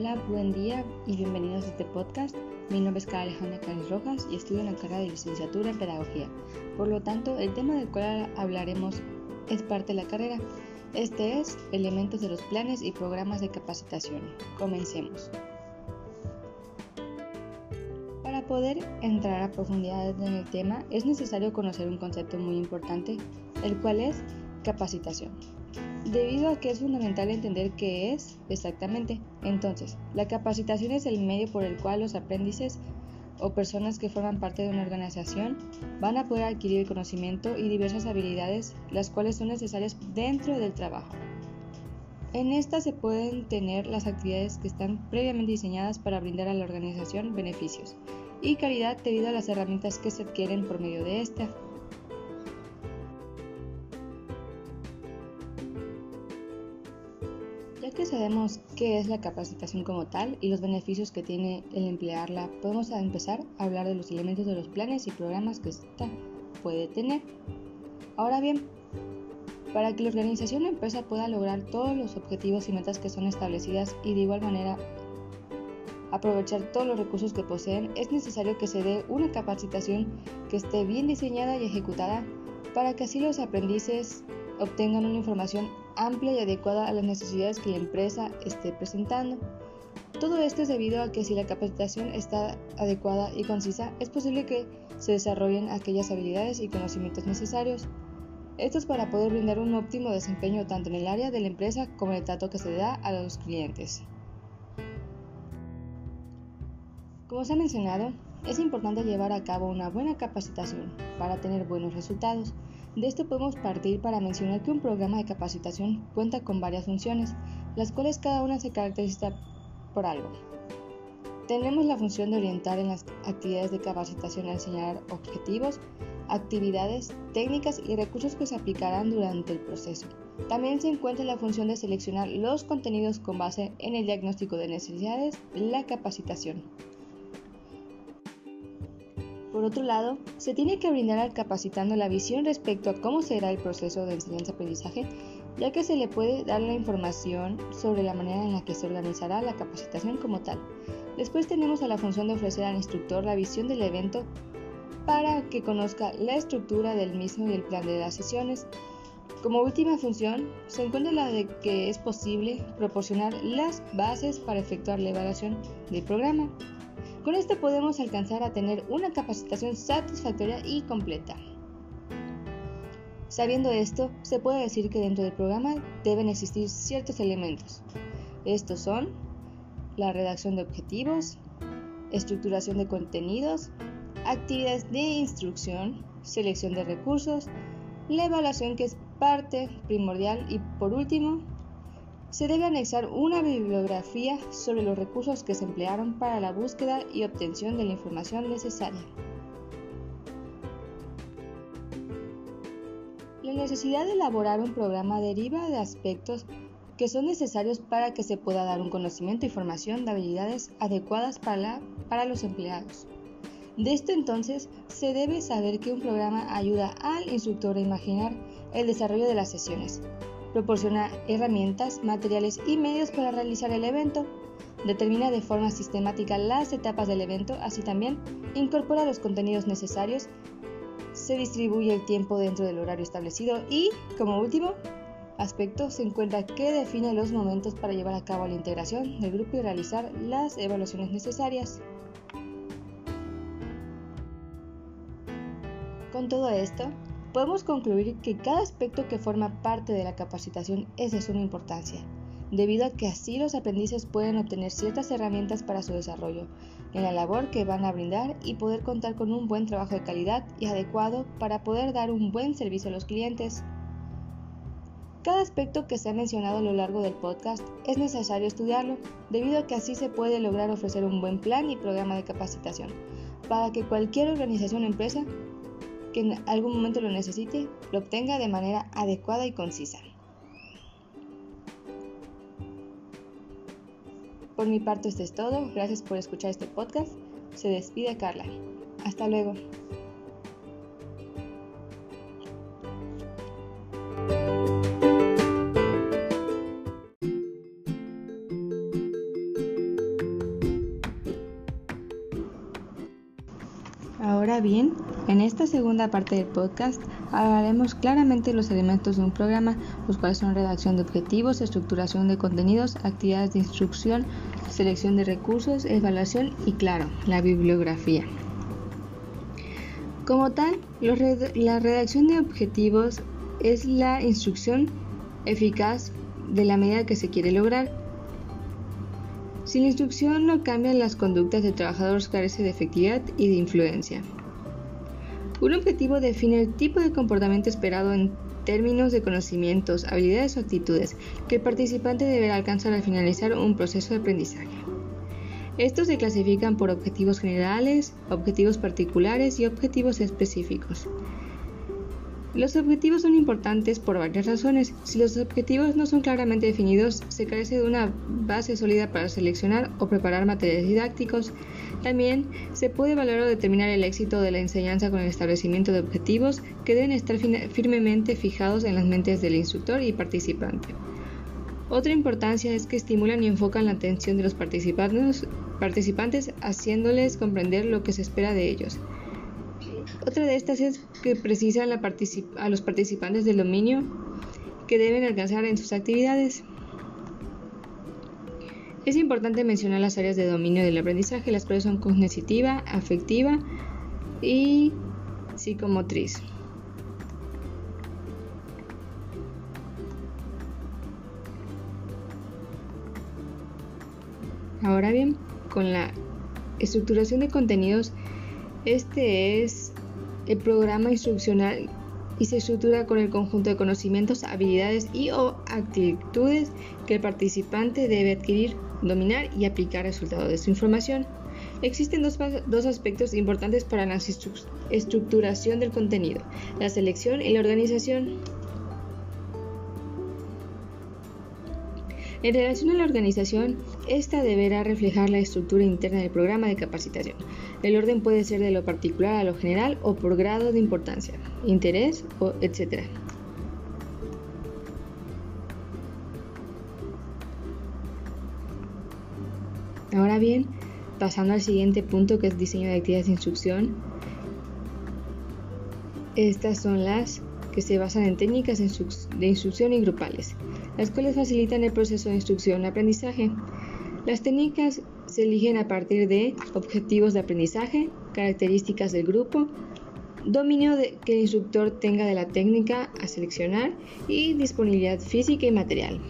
Hola, buen día y bienvenidos a este podcast. Mi nombre es Carla Alejandra Cáceres Rojas y estudio en la carrera de licenciatura en Pedagogía. Por lo tanto, el tema del cual hablaremos es parte de la carrera. Este es elementos de los planes y programas de capacitación. Comencemos. Para poder entrar a profundidad en el tema es necesario conocer un concepto muy importante, el cual es capacitación debido a que es fundamental entender qué es exactamente. Entonces, la capacitación es el medio por el cual los aprendices o personas que forman parte de una organización van a poder adquirir conocimiento y diversas habilidades, las cuales son necesarias dentro del trabajo. En esta se pueden tener las actividades que están previamente diseñadas para brindar a la organización beneficios y calidad debido a las herramientas que se adquieren por medio de esta. Que sabemos qué es la capacitación como tal y los beneficios que tiene el emplearla, podemos empezar a hablar de los elementos de los planes y programas que ésta puede tener. Ahora bien, para que la organización o empresa pueda lograr todos los objetivos y metas que son establecidas y de igual manera aprovechar todos los recursos que poseen, es necesario que se dé una capacitación que esté bien diseñada y ejecutada para que así los aprendices obtengan una información amplia y adecuada a las necesidades que la empresa esté presentando. Todo esto es debido a que si la capacitación está adecuada y concisa, es posible que se desarrollen aquellas habilidades y conocimientos necesarios. Esto es para poder brindar un óptimo desempeño tanto en el área de la empresa como en el trato que se da a los clientes. Como se ha mencionado, es importante llevar a cabo una buena capacitación para tener buenos resultados. De esto podemos partir para mencionar que un programa de capacitación cuenta con varias funciones, las cuales cada una se caracteriza por algo. Tenemos la función de orientar en las actividades de capacitación a enseñar objetivos, actividades, técnicas y recursos que se aplicarán durante el proceso. También se encuentra la función de seleccionar los contenidos con base en el diagnóstico de necesidades, la capacitación. Por otro lado, se tiene que brindar al capacitando la visión respecto a cómo será el proceso de enseñanza-aprendizaje, ya que se le puede dar la información sobre la manera en la que se organizará la capacitación como tal. Después tenemos a la función de ofrecer al instructor la visión del evento para que conozca la estructura del mismo y el plan de las sesiones. Como última función, se encuentra la de que es posible proporcionar las bases para efectuar la evaluación del programa. Con esto podemos alcanzar a tener una capacitación satisfactoria y completa. Sabiendo esto, se puede decir que dentro del programa deben existir ciertos elementos. Estos son la redacción de objetivos, estructuración de contenidos, actividades de instrucción, selección de recursos, la evaluación que es parte primordial y por último, se debe anexar una bibliografía sobre los recursos que se emplearon para la búsqueda y obtención de la información necesaria. La necesidad de elaborar un programa deriva de aspectos que son necesarios para que se pueda dar un conocimiento y formación de habilidades adecuadas para, para los empleados. De esto entonces se debe saber que un programa ayuda al instructor a imaginar el desarrollo de las sesiones, proporciona herramientas, materiales y medios para realizar el evento, determina de forma sistemática las etapas del evento, así también incorpora los contenidos necesarios, se distribuye el tiempo dentro del horario establecido y, como último aspecto, se encuentra que define los momentos para llevar a cabo la integración del grupo y realizar las evaluaciones necesarias. Con todo esto, podemos concluir que cada aspecto que forma parte de la capacitación es de suma importancia, debido a que así los aprendices pueden obtener ciertas herramientas para su desarrollo en la labor que van a brindar y poder contar con un buen trabajo de calidad y adecuado para poder dar un buen servicio a los clientes. Cada aspecto que se ha mencionado a lo largo del podcast es necesario estudiarlo, debido a que así se puede lograr ofrecer un buen plan y programa de capacitación, para que cualquier organización o empresa que en algún momento lo necesite, lo obtenga de manera adecuada y concisa. Por mi parte esto es todo, gracias por escuchar este podcast. Se despide Carla. Hasta luego. Ahora bien, en esta segunda parte del podcast hablaremos claramente los elementos de un programa, los cuales son redacción de objetivos, estructuración de contenidos, actividades de instrucción, selección de recursos, evaluación y claro, la bibliografía. Como tal, la redacción de objetivos es la instrucción eficaz de la medida que se quiere lograr. Si la instrucción no cambia las conductas del trabajador, carece de efectividad y de influencia. Un objetivo define el tipo de comportamiento esperado en términos de conocimientos, habilidades o actitudes que el participante deberá alcanzar al finalizar un proceso de aprendizaje. Estos se clasifican por objetivos generales, objetivos particulares y objetivos específicos. Los objetivos son importantes por varias razones. Si los objetivos no son claramente definidos, se carece de una base sólida para seleccionar o preparar materiales didácticos. También se puede valorar o determinar el éxito de la enseñanza con el establecimiento de objetivos que deben estar firmemente fijados en las mentes del instructor y participante. Otra importancia es que estimulan y enfocan la atención de los participantes, participantes haciéndoles comprender lo que se espera de ellos. Otra de estas es que precisan a los participantes del dominio que deben alcanzar en sus actividades. Es importante mencionar las áreas de dominio del aprendizaje, las cuales son cognitiva, afectiva y psicomotriz. Ahora bien, con la estructuración de contenidos, este es el programa instruccional se estructura con el conjunto de conocimientos, habilidades y o actitudes que el participante debe adquirir, dominar y aplicar resultado de su información. Existen dos, dos aspectos importantes para la estructuración del contenido, la selección y la organización. En relación a la organización, esta deberá reflejar la estructura interna del programa de capacitación. El orden puede ser de lo particular a lo general o por grado de importancia, interés, o etc. Ahora bien, pasando al siguiente punto que es diseño de actividades de instrucción, estas son las que se basan en técnicas de instrucción y grupales las cuales facilitan el proceso de instrucción-aprendizaje. Las técnicas se eligen a partir de objetivos de aprendizaje, características del grupo, dominio que el instructor tenga de la técnica a seleccionar y disponibilidad física y material.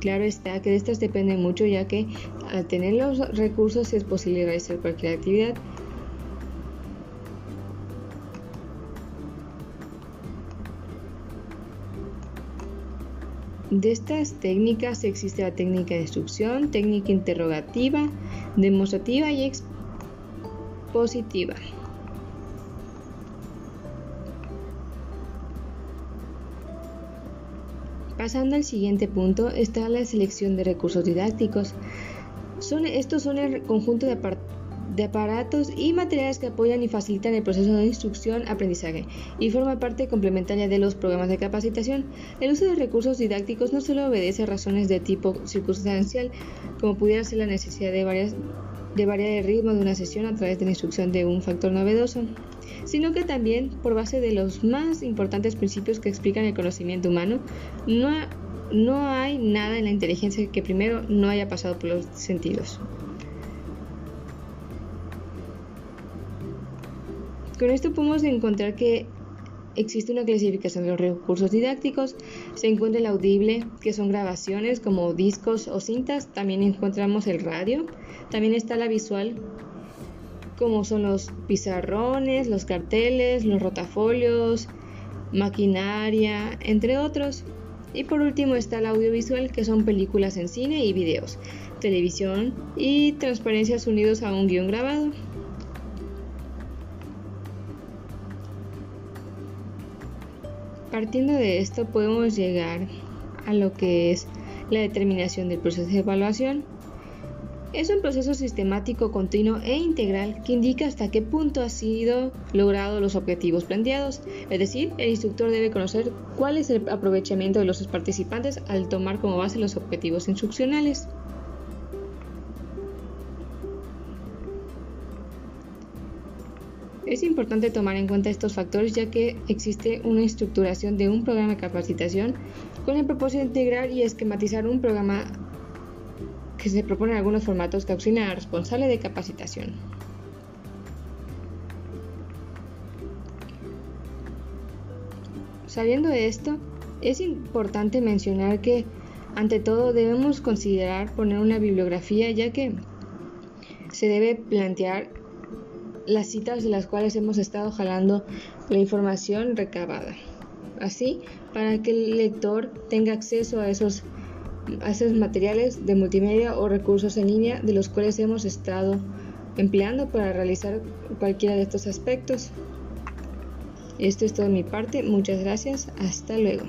Claro está que de estas depende mucho ya que al tener los recursos es posible realizar cualquier actividad De estas técnicas existe la técnica de instrucción, técnica interrogativa, demostrativa y expositiva. Pasando al siguiente punto está la selección de recursos didácticos. Son, estos son el conjunto de, de aparatos y materiales que apoyan y facilitan el proceso de instrucción-aprendizaje y forma parte complementaria de los programas de capacitación. El uso de recursos didácticos no solo obedece a razones de tipo circunstancial, como pudiera ser la necesidad de, varias, de variar el ritmo de una sesión a través de la instrucción de un factor novedoso, sino que también por base de los más importantes principios que explican el conocimiento humano, no, no hay nada en la inteligencia que primero no haya pasado por los sentidos. Con esto podemos encontrar que existe una clasificación de los recursos didácticos. Se encuentra el audible, que son grabaciones como discos o cintas. También encontramos el radio. También está la visual, como son los pizarrones, los carteles, los rotafolios, maquinaria, entre otros. Y por último está el audiovisual, que son películas en cine y videos, televisión y transparencias unidos a un guion grabado. Partiendo de esto podemos llegar a lo que es la determinación del proceso de evaluación. Es un proceso sistemático, continuo e integral que indica hasta qué punto han sido logrados los objetivos planteados. Es decir, el instructor debe conocer cuál es el aprovechamiento de los participantes al tomar como base los objetivos instruccionales. Es importante tomar en cuenta estos factores ya que existe una estructuración de un programa de capacitación con el propósito de integrar y esquematizar un programa que se propone en algunos formatos que auxilian al responsable de capacitación. Sabiendo esto, es importante mencionar que ante todo debemos considerar poner una bibliografía ya que se debe plantear las citas de las cuales hemos estado jalando la información recabada. Así, para que el lector tenga acceso a esos, a esos materiales de multimedia o recursos en línea de los cuales hemos estado empleando para realizar cualquiera de estos aspectos. Esto es todo de mi parte. Muchas gracias. Hasta luego.